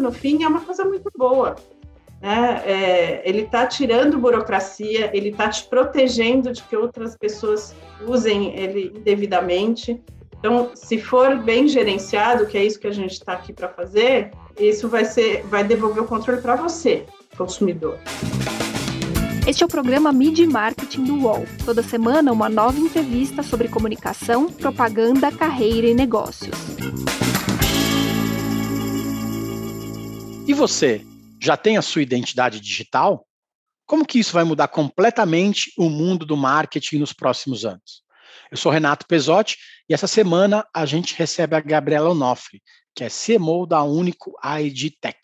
no fim, é uma coisa muito boa. Né? É, ele está tirando burocracia, ele está te protegendo de que outras pessoas usem ele indevidamente. Então, se for bem gerenciado, que é isso que a gente está aqui para fazer, isso vai ser, vai devolver o controle para você, consumidor. Este é o programa Mid Marketing do UOL. Toda semana, uma nova entrevista sobre comunicação, propaganda, carreira e negócios. E você, já tem a sua identidade digital? Como que isso vai mudar completamente o mundo do marketing nos próximos anos? Eu sou Renato Pesotti e essa semana a gente recebe a Gabriela Onofre, que é CMO da Único ID Tech.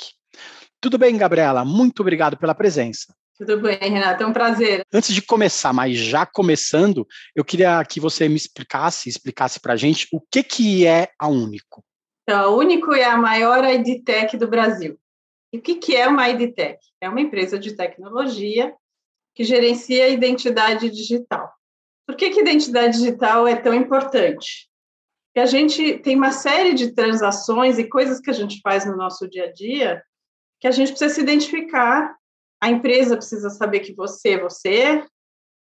Tudo bem, Gabriela? Muito obrigado pela presença. Tudo bem, Renato, é um prazer. Antes de começar, mas já começando, eu queria que você me explicasse, explicasse para a gente o que, que é a Único. Então, a Único é a maior EdTech do Brasil. E o que, que é uma EdTech? É uma empresa de tecnologia que gerencia a identidade digital. Por que, que identidade digital é tão importante? Porque a gente tem uma série de transações e coisas que a gente faz no nosso dia a dia que a gente precisa se identificar a empresa precisa saber que você é você,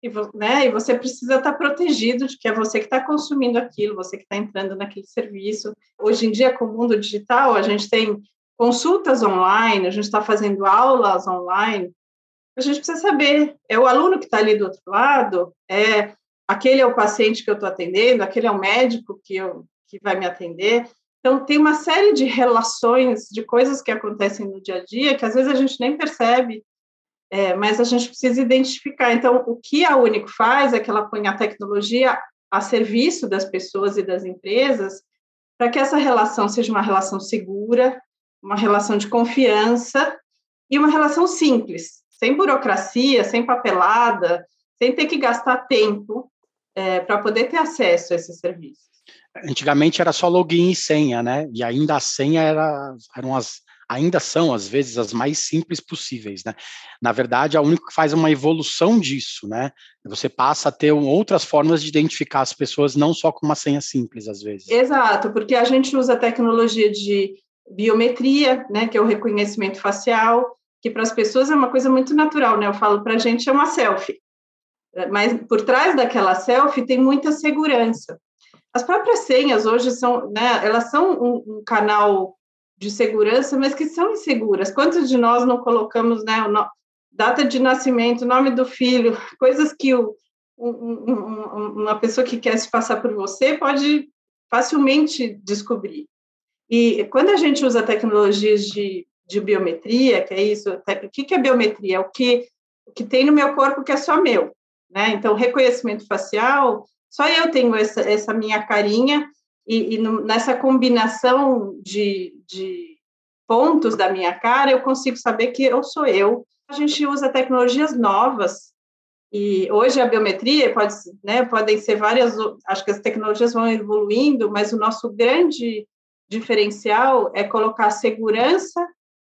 e, né, e você precisa estar protegido de que é você que está consumindo aquilo, você que está entrando naquele serviço. Hoje em dia, com o mundo digital, a gente tem consultas online, a gente está fazendo aulas online. A gente precisa saber, é o aluno que está ali do outro lado, é aquele é o paciente que eu estou atendendo, aquele é o médico que, eu, que vai me atender. Então, tem uma série de relações, de coisas que acontecem no dia a dia, que às vezes a gente nem percebe, é, mas a gente precisa identificar. Então, o que a Único faz é que ela põe a tecnologia a serviço das pessoas e das empresas para que essa relação seja uma relação segura, uma relação de confiança e uma relação simples, sem burocracia, sem papelada, sem ter que gastar tempo é, para poder ter acesso a esses serviços. Antigamente era só login e senha, né? E ainda a senha era, eram as ainda são, às vezes, as mais simples possíveis, né? Na verdade, a única que faz uma evolução disso, né? Você passa a ter outras formas de identificar as pessoas, não só com uma senha simples, às vezes. Exato, porque a gente usa a tecnologia de biometria, né, que é o reconhecimento facial, que para as pessoas é uma coisa muito natural, né? Eu falo para a gente é uma selfie, mas por trás daquela selfie tem muita segurança. As próprias senhas hoje são, né, elas são um, um canal de segurança, mas que são inseguras. Quantos de nós não colocamos, né, no, data de nascimento, nome do filho, coisas que o, um, um, uma pessoa que quer se passar por você pode facilmente descobrir. E quando a gente usa tecnologias de, de biometria, que é isso, o que, é biometria? É o que, o que tem no meu corpo que é só meu. Né? Então, reconhecimento facial, só eu tenho essa, essa minha carinha e, e no, nessa combinação de, de pontos da minha cara, eu consigo saber que eu sou eu. A gente usa tecnologias novas e hoje a biometria pode, né, podem ser várias, acho que as tecnologias vão evoluindo, mas o nosso grande diferencial é colocar a segurança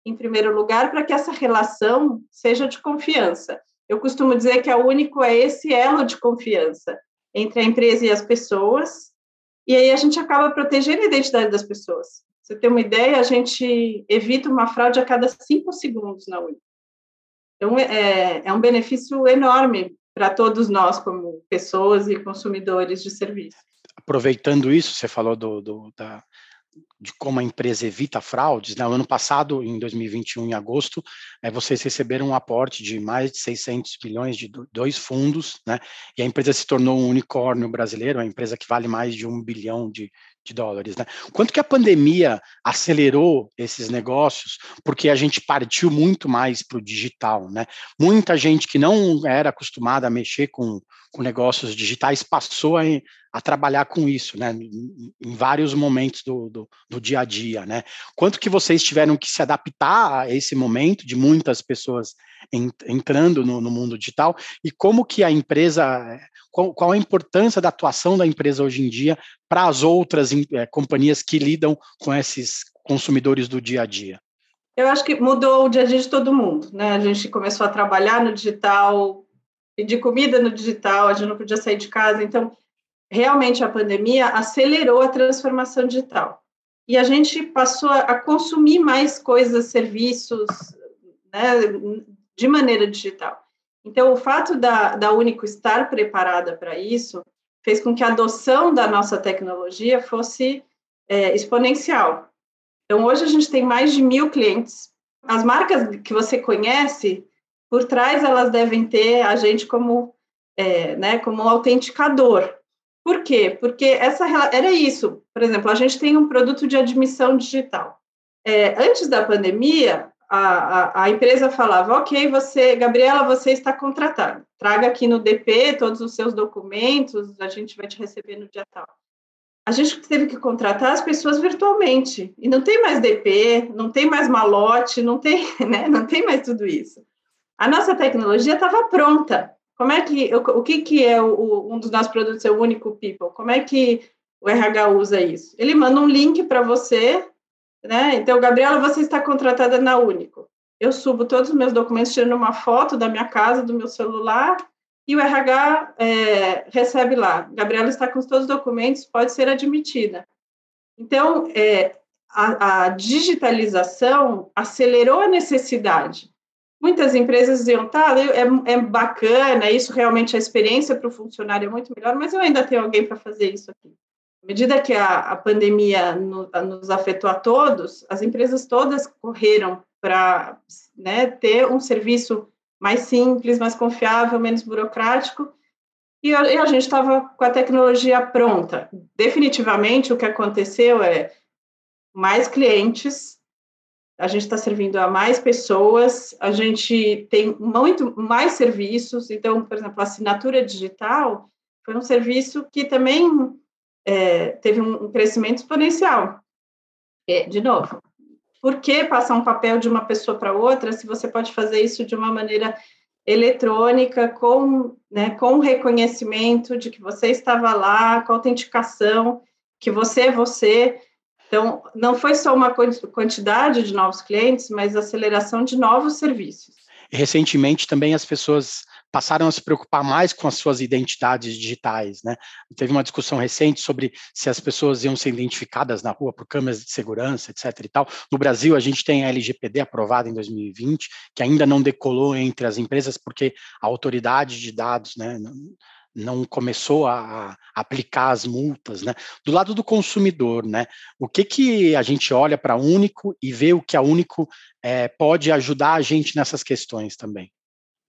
em primeiro lugar para que essa relação seja de confiança. Eu costumo dizer que a único é esse elo de confiança entre a empresa e as pessoas, e aí a gente acaba protegendo a identidade das pessoas. Você tem uma ideia, a gente evita uma fraude a cada cinco segundos na Uni. Então, é, é um benefício enorme para todos nós, como pessoas e consumidores de serviço. Aproveitando isso, você falou do, do da, de como a empresa evita fraudes, né? O ano passado, em 2021, em agosto, é, vocês receberam um aporte de mais de 600 milhões de dois fundos, né? E a empresa se tornou um unicórnio brasileiro, uma empresa que vale mais de um bilhão de, de dólares, né? Quanto que a pandemia acelerou esses negócios, porque a gente partiu muito mais para o digital, né? Muita gente que não era acostumada a mexer com, com negócios digitais passou a, a trabalhar com isso, né? Em vários momentos do, do, do, dia a dia, né? Quanto que vocês tiveram que se adaptar a esse momento de muitas pessoas entrando no, no mundo digital e como que a empresa, qual, qual, a importância da atuação da empresa hoje em dia para as outras é, companhias que lidam com esses consumidores do dia a dia? Eu acho que mudou o dia a dia de todo mundo, né? A gente começou a trabalhar no digital, pedir comida no digital, a gente não podia sair de casa, então realmente a pandemia acelerou a transformação digital. e a gente passou a consumir mais coisas, serviços, né, de maneira digital. Então, o fato da, da Único estar preparada para isso fez com que a adoção da nossa tecnologia fosse é, exponencial. Então, hoje a gente tem mais de mil clientes. As marcas que você conhece, por trás elas devem ter a gente como, é, né, como um autenticador. Por quê? Porque essa era isso. Por exemplo, a gente tem um produto de admissão digital. É, antes da pandemia, a, a, empresa falava, ok, você, Gabriela, você está contratada. Traga aqui no DP todos os seus documentos, a gente vai te receber no dia tal. A gente teve que contratar as pessoas virtualmente. E não tem mais DP, não tem mais malote, não tem, né, não tem mais tudo isso. A nossa tecnologia estava pronta. Como é que, o que, que é o, um dos nossos produtos, é o Único People? Como é que o RH usa isso? Ele manda um link para você, né? Então, Gabriela, você está contratada na Único. Eu subo todos os meus documentos, tirando uma foto da minha casa, do meu celular, e o RH é, recebe lá. Gabriela está com todos os documentos, pode ser admitida. Então, é, a, a digitalização acelerou a necessidade. Muitas empresas diziam, tá, é, é bacana, isso realmente a experiência para o funcionário é muito melhor, mas eu ainda tenho alguém para fazer isso aqui. À medida que a, a pandemia no, a nos afetou a todos, as empresas todas correram para né, ter um serviço mais simples, mais confiável, menos burocrático, e a, e a gente estava com a tecnologia pronta. Definitivamente, o que aconteceu é mais clientes, a gente está servindo a mais pessoas, a gente tem muito mais serviços. Então, por exemplo, a assinatura digital foi um serviço que também é, teve um crescimento exponencial. É, de novo, por que passar um papel de uma pessoa para outra se você pode fazer isso de uma maneira eletrônica, com, né, com reconhecimento de que você estava lá, com autenticação, que você é você. Então, não foi só uma quantidade de novos clientes, mas aceleração de novos serviços. Recentemente, também as pessoas passaram a se preocupar mais com as suas identidades digitais, né? Teve uma discussão recente sobre se as pessoas iam ser identificadas na rua por câmeras de segurança, etc. e tal. No Brasil, a gente tem a LGPD aprovada em 2020, que ainda não decolou entre as empresas porque a autoridade de dados, né, não começou a, aplicar as multas, né? Do lado do consumidor, né? O que que a gente olha para a Único e vê o que a Único é, pode ajudar a gente nessas questões também?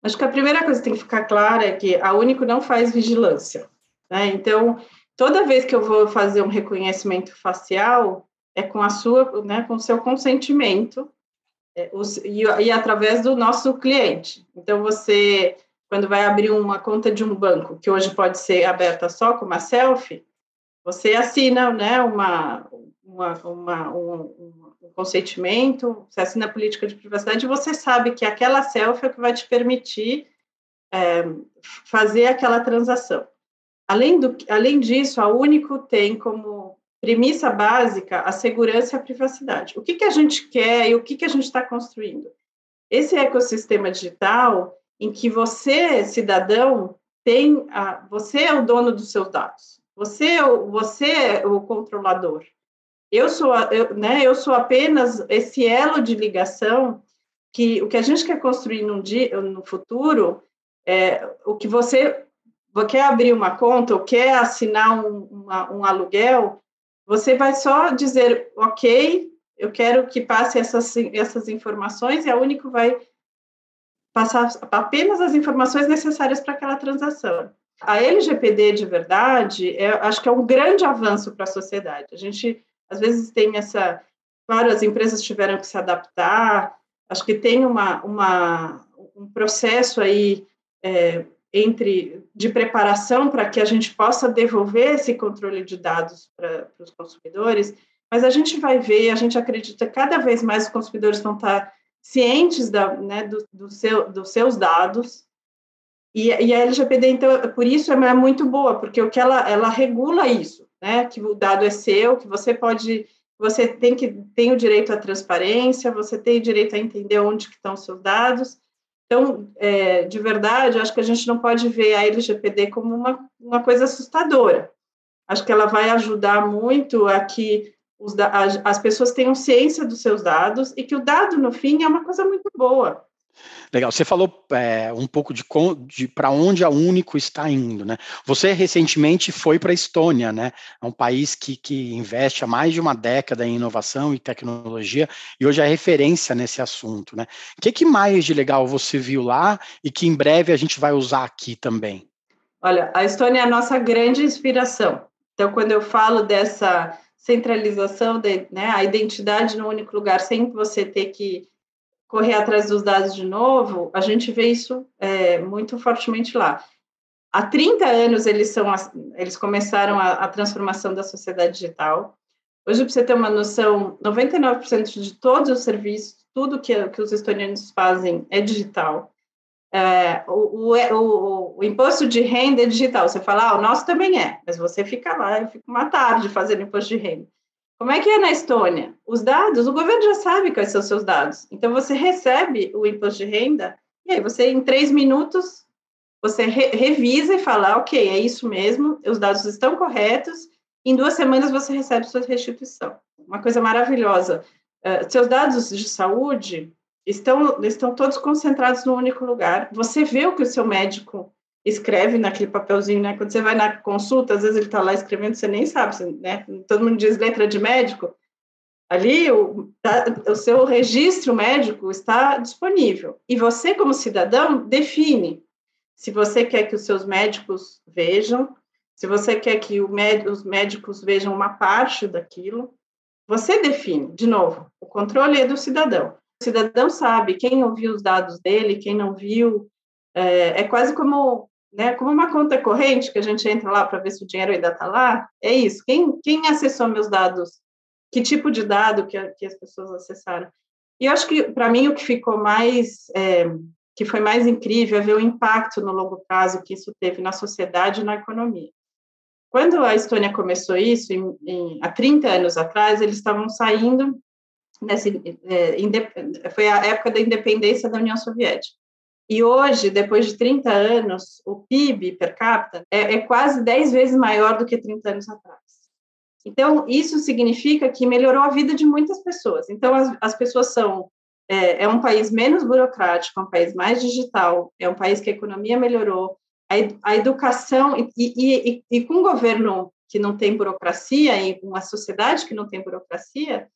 Acho que a primeira coisa que tem que ficar clara é que a Único não faz vigilância. Né? Então, toda vez que eu vou fazer um reconhecimento facial, é com a sua, né, com o seu consentimento é, os, e, e, através do nosso cliente. Então, você, quando vai abrir uma conta de um banco, que hoje pode ser aberta só com uma selfie, você assina né, uma, uma, uma um, consentimento, você assina a política de privacidade, você sabe que aquela selfie é o que vai te permitir é, fazer aquela transação. Além, do, além disso, a Único tem como premissa básica a segurança e a privacidade. O que, que a gente quer e o que, que a gente está construindo? Esse ecossistema digital em que você, cidadão, tem a, você é o dono dos seus dados, você é você é o controlador. Eu sou, eu, né, eu sou apenas esse elo de ligação que o que a gente quer construir num dia, no futuro é o que você, quer abrir uma conta ou quer assinar um, uma, um aluguel, você vai só dizer, ok, eu quero que passe essas, essas informações e a Único vai passar apenas as informações necessárias para aquela transação. A LGPD de verdade, é, acho que é um grande avanço para a sociedade. A gente às vezes tem essa. Claro, as empresas tiveram que se adaptar, acho que tem uma, uma, um processo aí é, entre de preparação para que a gente possa devolver esse controle de dados para os consumidores, mas a gente vai ver, a gente acredita cada vez mais os consumidores vão estar cientes da, né, do, do seu, dos seos dados, e, e, a LGPD, então, por isso, é muito boa, porque o que ela, ela regula isso né? Que o dado é seu, que você pode, você tem que tem o direito à transparência, você tem o direito a entender onde que estão os seus dados. Então, é, de verdade, acho que a gente não pode ver a LGPD como uma, uma coisa assustadora. Acho que ela vai ajudar muito a que os, as, as pessoas tenham ciência dos seus dados e que o dado, no fim, é uma coisa muito boa. Legal. Você falou é, um pouco de, de para onde a Único está indo, né? Você recentemente foi para a Estônia, né? É um país que, que investe há mais de uma década em inovação e tecnologia e hoje é referência nesse assunto, né? O que, que mais de legal você viu lá e que em breve a gente vai usar aqui também? Olha, a Estônia é a nossa grande inspiração. Então, quando eu falo dessa centralização, de, né, a identidade no único lugar, sem você ter que correr atrás dos dados de novo, a gente vê isso é, muito fortemente lá. Há 30 anos eles, são, eles começaram a, a transformação da sociedade digital. Hoje, para você ter uma noção, 99% de todos os serviços, tudo que, que os estonianos fazem é digital. É, o, o, o, o, imposto de renda é digital. Você fala, ah, o nosso também é, mas você fica lá, eu fico uma tarde fazendo imposto de renda. Como é que é na Estônia? Os dados, o governo já sabe quais são os seus dados. Então, você recebe o imposto de renda e aí você, em três minutos, você re revisa e fala, ok, é isso mesmo, os dados estão corretos, em duas semanas você recebe sua restituição. Uma coisa maravilhosa. Uh, seus dados de saúde estão, estão todos concentrados num único lugar. Você vê o que o seu médico escreve naquele papelzinho, né? Quando você vai na consulta, às vezes ele está lá escrevendo, você nem sabe, né? Todo mundo diz letra de médico. Ali, o, tá, o seu registro médico está disponível. E você, como cidadão, define se você quer que os seus médicos vejam, se você quer que os médicos vejam uma parte daquilo, você define. De novo, o controle é do cidadão. O cidadão sabe quem ouviu os dados dele, quem não viu. É, é quase como né? Como uma conta corrente que a gente entra lá para ver se o dinheiro ainda está lá, é isso. Quem, quem acessou meus dados? Que tipo de dado que, que as pessoas acessaram? E eu acho que, para mim, o que ficou mais, é, que foi mais incrível é ver o impacto no longo prazo que isso teve na sociedade e na economia. Quando a Estônia começou isso, em, em, há 30 anos atrás, eles estavam saindo, nesse, é, foi a época da independência da União Soviética. E hoje, depois de 30 anos, o PIB per capita é, é quase 10 vezes maior do que 30 anos atrás. Então, isso significa que melhorou a vida de muitas pessoas. Então, as, as pessoas são. É, é, um país menos burocrático, é um país mais digital, é um país que a economia melhorou, a, a educação, e, e, e, e com um governo que não tem burocracia, e uma sociedade que não tem burocracia,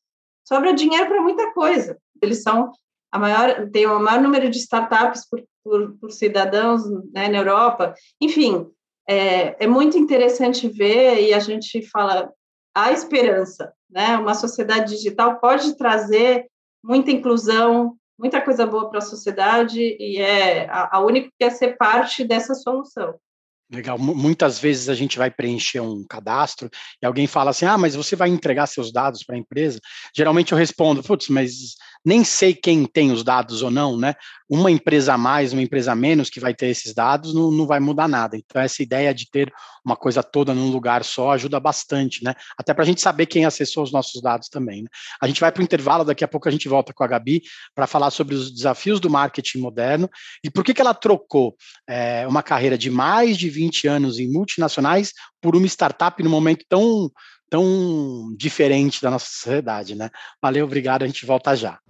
sobra dinheiro para muita coisa. Eles são a maior, tem o maior número de startups por, por, por cidadãos né, na Europa. Enfim, é, é muito interessante ver e a gente fala a esperança, né? Uma sociedade digital pode trazer muita inclusão, muita coisa boa para a sociedade e é a, a única que quer ser parte dessa solução. Legal. Muitas vezes a gente vai preencher um cadastro e alguém fala assim: ah, mas você vai entregar seus dados para a empresa? Geralmente eu respondo: putz, mas nem sei quem tem os dados ou não, né? Uma empresa a mais, uma empresa a menos que vai ter esses dados não, não vai mudar nada. Então, essa ideia de ter uma coisa toda num lugar só ajuda bastante, né? Até para a gente saber quem acessou os nossos dados também. Né? A gente vai para o intervalo, daqui a pouco a gente volta com a Gabi para falar sobre os desafios do marketing moderno e por que, que ela trocou é, uma carreira de mais de 20 anos em multinacionais por uma startup no momento tão tão diferente da nossa sociedade, né? Valeu, obrigado, a gente volta já.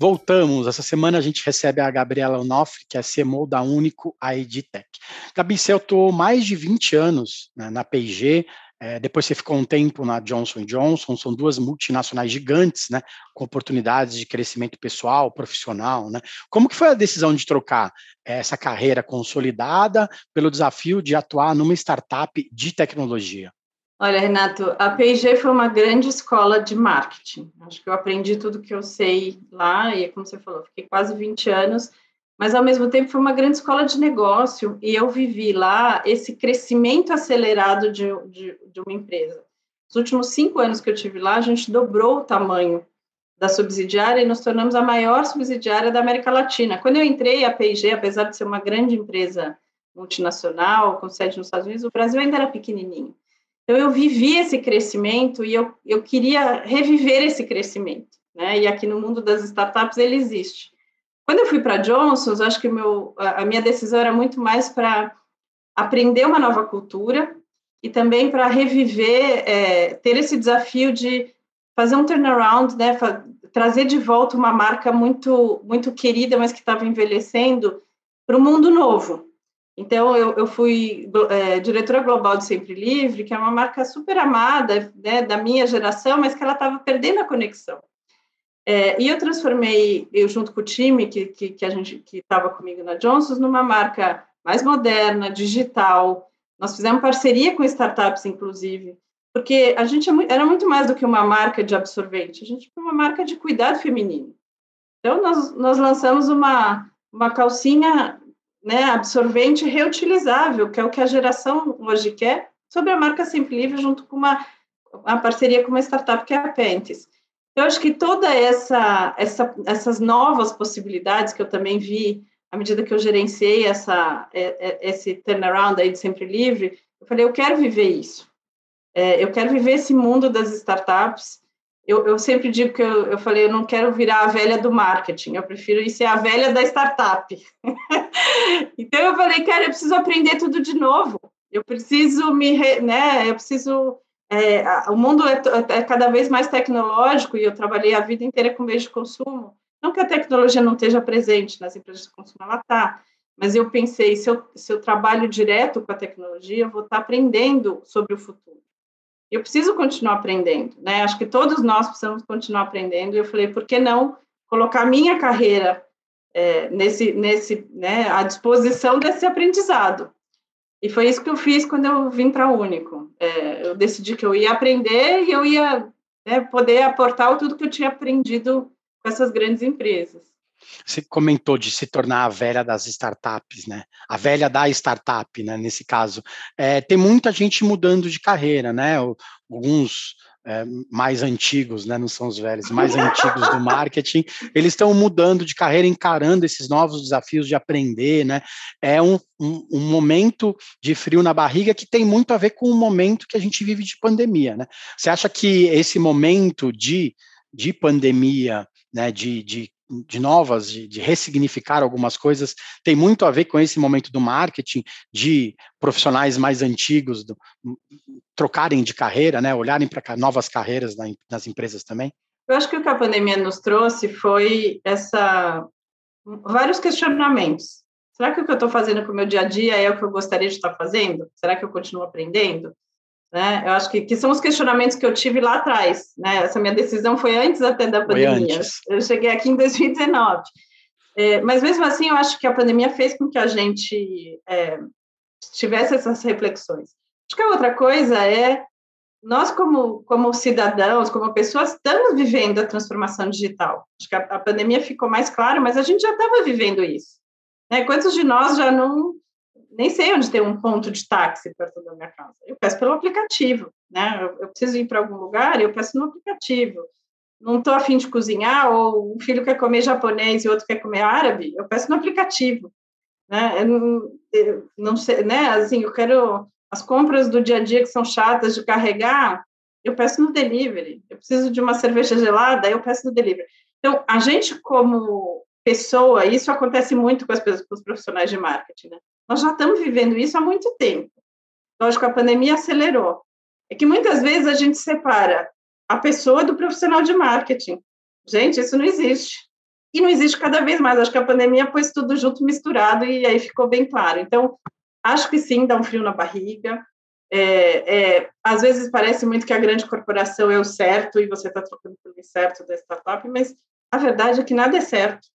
Voltamos. Essa semana a gente recebe a Gabriela Onofre, que é CMO da Único ID Tech. Gabi, você atuou mais de 20 anos né, na P&G, é, depois você ficou um tempo na Johnson Johnson, são duas multinacionais gigantes, né, com oportunidades de crescimento pessoal, profissional, né? Como que foi a decisão de trocar essa carreira consolidada pelo desafio de atuar numa startup de tecnologia? Olha, Renato, a P&G foi uma grande escola de marketing. Acho que eu aprendi tudo que eu sei lá e, como você falou, fiquei quase 20 anos, mas ao mesmo tempo foi uma grande escola de negócio e eu vivi lá esse crescimento acelerado de, de, de uma empresa. Nos últimos cinco anos que eu tive lá, a gente dobrou o tamanho da subsidiária e nos tornamos a maior subsidiária da América Latina. Quando eu entrei, a P&G, apesar de ser uma grande empresa multinacional, com sede nos Estados Unidos, o Brasil ainda era pequenininho. Então, eu vivi esse crescimento e eu, eu queria reviver esse crescimento. Né? E aqui no mundo das startups ele existe. Quando eu fui para a Johnson, acho que meu, a minha decisão era muito mais para aprender uma nova cultura e também para reviver, é, ter esse desafio de fazer um turnaround, né, trazer de volta uma marca muito muito querida, mas que estava envelhecendo para o mundo novo. Então, eu, eu fui é, diretora global de Sempre Livre, que é uma marca super amada né, da minha geração, mas que ela estava perdendo a conexão. É, e eu transformei, eu junto com o time que, que, que a gente que estava comigo na Johnson's, numa marca mais moderna, digital. Nós fizemos parceria com startups, inclusive, porque a gente é era muito mais do que uma marca de absorvente, a gente foi uma marca de cuidado feminino. Então, nós, nós lançamos uma, uma calcinha né, absorvente reutilizável, que é o que a geração hoje quer, sobre a marca Sempre Livre, junto com uma, uma parceria com uma startup que é a Pentes. Eu acho que toda essa, essa, essas novas possibilidades que eu também vi à medida que eu gerenciei essa, é, é, esse turnaround aí de Sempre Livre, eu falei, eu quero viver isso. É, eu quero viver esse mundo das startups, eu, eu sempre digo que eu, eu falei, eu não quero virar a velha do marketing, eu prefiro ir ser a velha da startup. então eu falei, cara, eu preciso aprender tudo de novo. Eu preciso me, né? Eu preciso. É, o mundo é, é, cada vez mais tecnológico e eu trabalhei a vida inteira com meio de consumo. Não que a tecnologia não esteja presente nas empresas de consumo, ela está. Mas eu pensei, se eu, se eu trabalho direto com a tecnologia, eu vou estar aprendendo sobre o futuro eu preciso continuar aprendendo, né? Acho que todos nós precisamos continuar aprendendo. E eu falei, por que não colocar minha carreira é, nesse, nesse, né, à disposição desse aprendizado? E foi isso que eu fiz quando eu vim para a Único. É, eu decidi que eu ia aprender e eu ia né, poder aportar tudo que eu tinha aprendido com essas grandes empresas. Você comentou de se tornar a velha das startups, né? A velha da startup, né? Nesse caso, é, tem muita gente mudando de carreira, né? Alguns é, mais antigos, né? Não são os velhos, mais antigos do marketing, eles estão mudando de carreira, encarando esses novos desafios de aprender, né? É um, um, um, momento de frio na barriga que tem muito a ver com o momento que a gente vive de pandemia, né? Você acha que esse momento de de pandemia, né, de, de de novas, de, de, ressignificar algumas coisas, tem muito a ver com esse momento do marketing, de profissionais mais antigos do, trocarem de carreira, né, olharem para novas carreiras na, nas empresas também? Eu acho que o que a pandemia nos trouxe foi essa vários questionamentos. Será que o que eu estou fazendo com o meu dia a dia é o que eu gostaria de estar fazendo? Será que eu continuo aprendendo? Né? Eu acho que, que são os questionamentos que eu tive lá atrás. Né? Essa minha decisão foi antes até da pandemia. Eu cheguei aqui em 2019. É, mas mesmo assim, eu acho que a pandemia fez com que a gente é, tivesse essas reflexões. Acho que a outra coisa é nós como como cidadãos, como pessoas, estamos vivendo a transformação digital. Acho que a, a pandemia ficou mais claro, mas a gente já estava vivendo isso. Né? Quantos de nós já não nem sei onde tem um ponto de táxi perto da minha casa. Eu peço pelo aplicativo, né? Eu, preciso ir para algum lugar, eu peço no aplicativo. Não estou afim de cozinhar, ou um filho quer comer japonês e outro quer comer árabe, eu peço no aplicativo. Né? Eu não, eu não sei, né? Assim, eu quero as compras do dia a dia que são chatas de carregar, eu peço no delivery. Eu preciso de uma cerveja gelada, eu peço no delivery. Então, a gente como pessoa, isso acontece muito com, as, com os profissionais de marketing, né? Nós já estamos vivendo isso há muito tempo. Lógico, a pandemia acelerou. É que muitas vezes a gente separa a pessoa do profissional de marketing. Gente, isso não existe. E não existe cada vez mais. Acho que a pandemia pôs tudo junto, misturado, e aí ficou bem claro. Então, acho que sim, dá um frio na barriga. É, é, às vezes parece muito que a grande corporação é o certo e você está trocando pelo incerto da startup, mas a verdade é que nada é certo,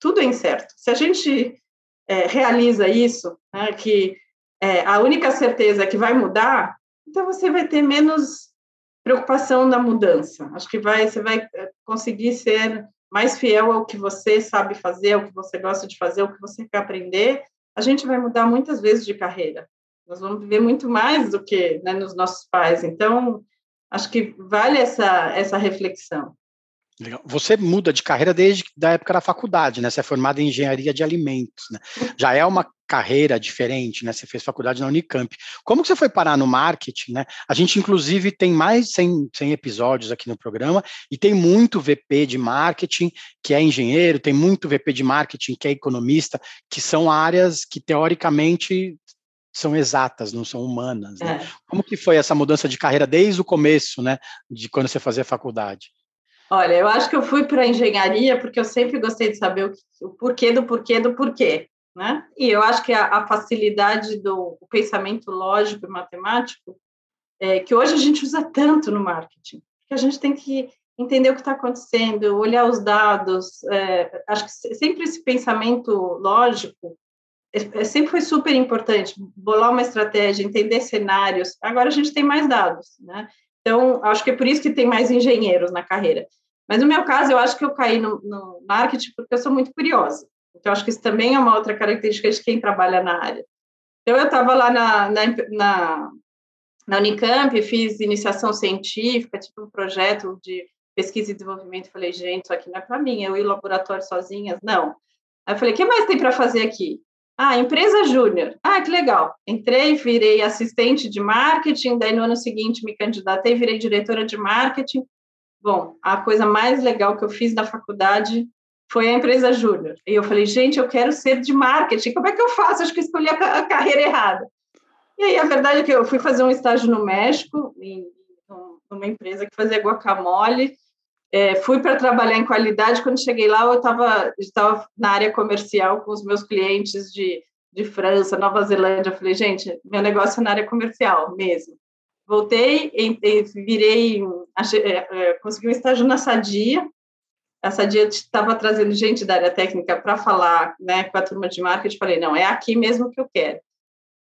tudo é incerto. Se a gente é, realiza isso, né, que é, a única certeza é que vai mudar, então você vai ter menos preocupação na mudança. Acho que vai, você vai é, conseguir ser mais fiel ao que você sabe fazer, ao que você gosta de fazer, ao que você quer aprender. A gente vai mudar muitas vezes de carreira. Nós vamos viver muito mais do que né, nos nossos pais. Então, acho que vale essa, essa reflexão. Legal. Você muda de carreira desde da época da faculdade, né? Você é formada em engenharia de alimentos, né? Já é uma carreira diferente, né? Você fez faculdade na Unicamp. Como que você foi parar no marketing, né? A gente, inclusive, tem mais de 100, 100 episódios aqui no programa e tem muito VP de marketing que é engenheiro, tem muito VP de marketing que é economista, que são áreas que, teoricamente, são exatas, não são humanas. Né? É. Como que foi essa mudança de carreira desde o começo, né? De quando você fazia faculdade? Olha, eu acho que eu fui para engenharia porque eu sempre gostei de saber o, que, o, porquê do porquê do porquê, né? E eu acho que a, a facilidade do pensamento lógico e matemático, é, que hoje a gente usa tanto no marketing, que a gente tem que entender o que está acontecendo, olhar os dados. É, acho que sempre esse pensamento lógico é, é, sempre foi super importante, bolar uma estratégia, entender cenários. Agora a gente tem mais dados, né? Então, acho que é por isso que tem mais engenheiros na carreira. Mas no meu caso, eu acho que eu caí no, no marketing porque eu sou muito curiosa. Então, acho que isso também é uma outra característica de quem trabalha na área. Então, eu estava lá na, na, na, na, Unicamp, fiz iniciação científica, tive um projeto de pesquisa e desenvolvimento. Falei, gente, isso aqui não é para mim, eu ir ao laboratório sozinhas, não. Aí eu falei, o que mais tem para fazer aqui? Ah, empresa júnior. Ah, que legal. Entrei, virei assistente de marketing, daí no ano seguinte me candidatei, virei diretora de marketing. Bom, a coisa mais legal que eu fiz na faculdade foi a empresa júnior. E eu falei, gente, eu quero ser de marketing, como é que eu faço? Acho que escolhi a, carreira errada. E aí a verdade é que eu fui fazer um estágio no México, em, numa empresa que fazia guacamole. É, fui para trabalhar em qualidade. Quando cheguei lá, eu estava na área comercial com os meus clientes de, de França, Nova Zelândia. Eu falei, gente, meu negócio é na área comercial mesmo. Voltei, virei, é, é, consegui um estágio na Sadia. A Sadia estava trazendo gente da área técnica para falar né, com a turma de marketing. Falei, não, é aqui mesmo que eu quero.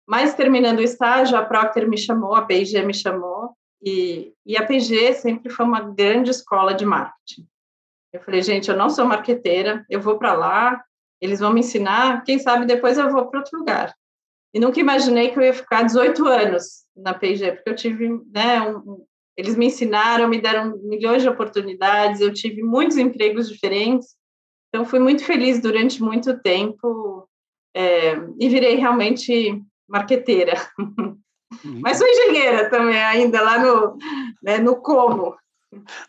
Mas terminando o estágio, a Procter me chamou, a P&G me chamou, e, e a PG sempre foi uma grande escola de marketing. Eu falei, gente, eu não sou marqueteira, eu vou para lá, eles vão me ensinar, quem sabe depois eu vou para outro lugar. E nunca imaginei que eu ia ficar 18 anos na P&G, porque eu tive, né, um, eles me ensinaram, me deram milhões de oportunidades, eu tive muitos empregos diferentes, então fui muito feliz durante muito tempo é, e virei realmente marqueteira. Mas sou engenheira também, ainda lá no, né, no como.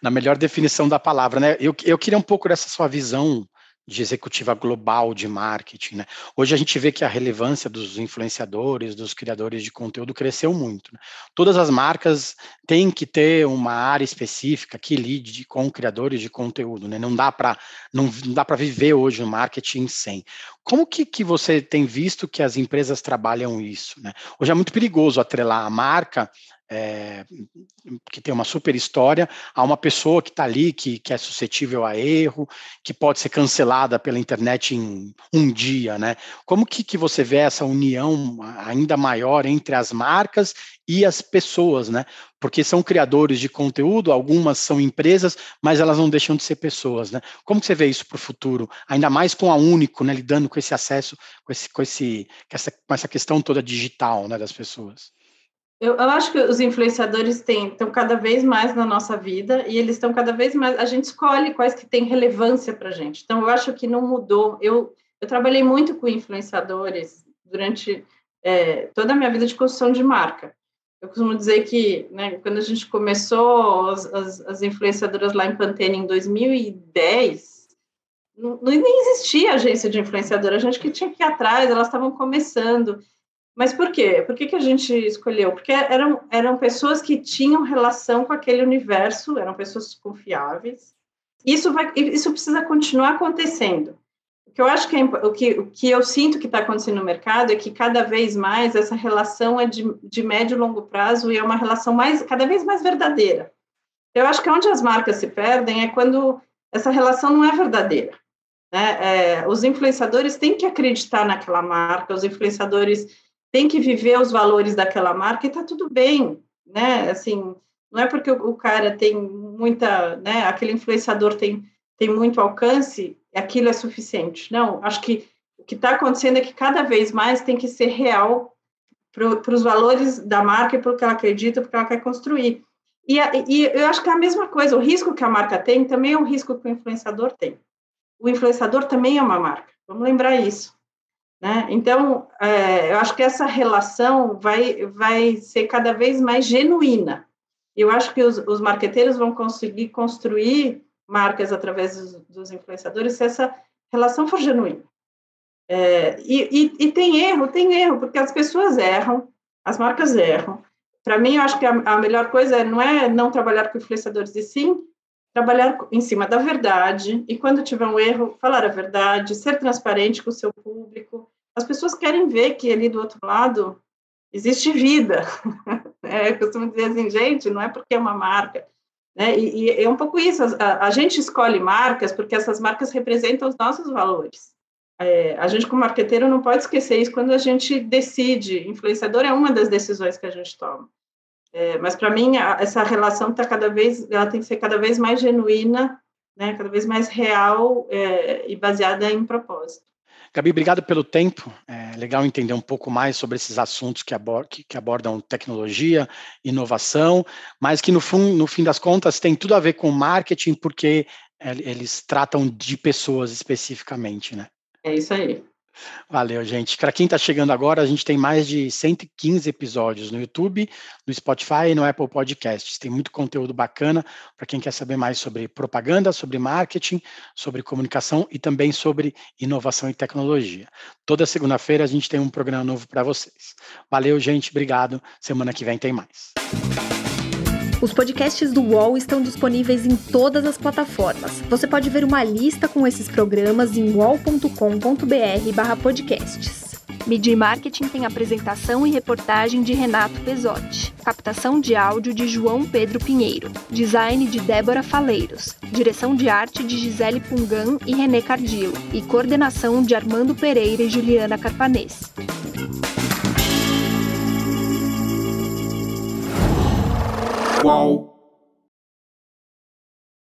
Na melhor definição da palavra, né? Eu, eu queria um pouco dessa sua visão de executiva global de marketing. Né? Hoje a gente vê que a relevância dos influenciadores, dos criadores de conteúdo cresceu muito. Né? Todas as marcas têm que ter uma área específica que lide com criadores de conteúdo. Né? Não dá para não, não dá para viver hoje no marketing sem. Como que, que você tem visto que as empresas trabalham isso? Né? Hoje é muito perigoso atrelar a marca é, que tem uma super história, a uma pessoa que está ali, que, que é suscetível a erro, que pode ser cancelada pela internet em um dia, né? Como que, que você vê essa união ainda maior entre as marcas e as pessoas, né? Porque são criadores de conteúdo, algumas são empresas, mas elas não deixam de ser pessoas, né? Como que você vê isso para o futuro? Ainda mais com a Único, né? Lidando com esse acesso, com, esse, com, esse, com, essa, com essa questão toda digital, né? Das pessoas. Eu, eu, acho que os influenciadores têm, estão cada vez mais na nossa vida e eles estão cada vez mais. A gente escolhe quais que têm relevância para a gente. Então, eu acho que não mudou. Eu, eu trabalhei muito com influenciadores durante é, toda a minha vida de construção de marca. Eu costumo dizer que, né, quando a gente começou as, as, as influenciadoras lá em Pantene em 2010, não, nem existia agência de influenciadora, a gente que tinha que ir atrás, elas estavam começando. Mas por quê? Por que, que a gente escolheu? Porque eram, eram pessoas que tinham relação com aquele universo, eram pessoas confiáveis. Isso, vai, isso precisa continuar acontecendo. O que eu acho que, é, o, que o que eu sinto que está acontecendo no mercado é que cada vez mais essa relação é de, de médio e longo prazo e é uma relação mais cada vez mais verdadeira. Eu acho que onde as marcas se perdem é quando essa relação não é verdadeira. Né? É, os influenciadores têm que acreditar naquela marca, os influenciadores têm que viver os valores daquela marca e está tudo bem, né? Assim, não é porque o, o cara tem muita, né? Aquele influenciador tem tem muito alcance, aquilo é suficiente. Não, acho que o que está acontecendo é que cada vez mais tem que ser real para os valores da marca e para o que ela acredita, porque ela quer construir. E, e, eu acho que é a mesma coisa, o risco que a marca tem também é o risco que o influenciador tem. O influenciador também é uma marca, vamos lembrar isso. Né? Então, é, eu acho que essa relação vai, vai ser cada vez mais genuína. Eu acho que os, os marqueteiros vão conseguir construir marcas através dos, dos influenciadores se essa relação for genuína. É, e, e, e, tem erro, tem erro, porque as pessoas erram, as marcas erram. Para mim, eu acho que a, a, melhor coisa não é não trabalhar com influenciadores, e sim trabalhar em cima da verdade, e quando tiver um erro, falar a verdade, ser transparente com o seu público. As pessoas querem ver que ali do outro lado existe vida. É, eu costumo dizer assim, gente, não é porque é uma marca, né? E, e, é um pouco isso, a, a, gente escolhe marcas porque essas marcas representam os nossos valores. É, a gente, como marqueteiro, não pode esquecer isso quando a gente decide. Influenciador é uma das decisões que a gente toma. É, mas, para mim, a, essa relação tá cada vez, ela tem que ser cada vez mais genuína, né? cada vez mais real é, e baseada em propósito. Gabi, obrigado pelo tempo. É legal entender um pouco mais sobre esses assuntos que, abor que, que abordam tecnologia, inovação, mas que no, no fim das contas tem tudo a ver com marketing, porque é, eles tratam de pessoas especificamente, né? É isso aí. Valeu, gente. Para quem está chegando agora, a gente tem mais de 115 episódios no YouTube, no Spotify e no Apple Podcasts. Tem muito conteúdo bacana para quem quer saber mais sobre propaganda, sobre marketing, sobre comunicação e também sobre inovação e tecnologia. Toda segunda-feira a gente tem um programa novo para vocês. Valeu, gente. Obrigado. Semana que vem tem mais. Os podcasts do UOL estão disponíveis em todas as plataformas. Você pode ver uma lista com esses programas em wall.com.br/podcasts. Media Marketing tem apresentação e reportagem de Renato Pesotti, captação de áudio de João Pedro Pinheiro, design de Débora Faleiros, direção de arte de Gisele Pungan e René Cardillo e coordenação de Armando Pereira e Juliana Carpanês. Qual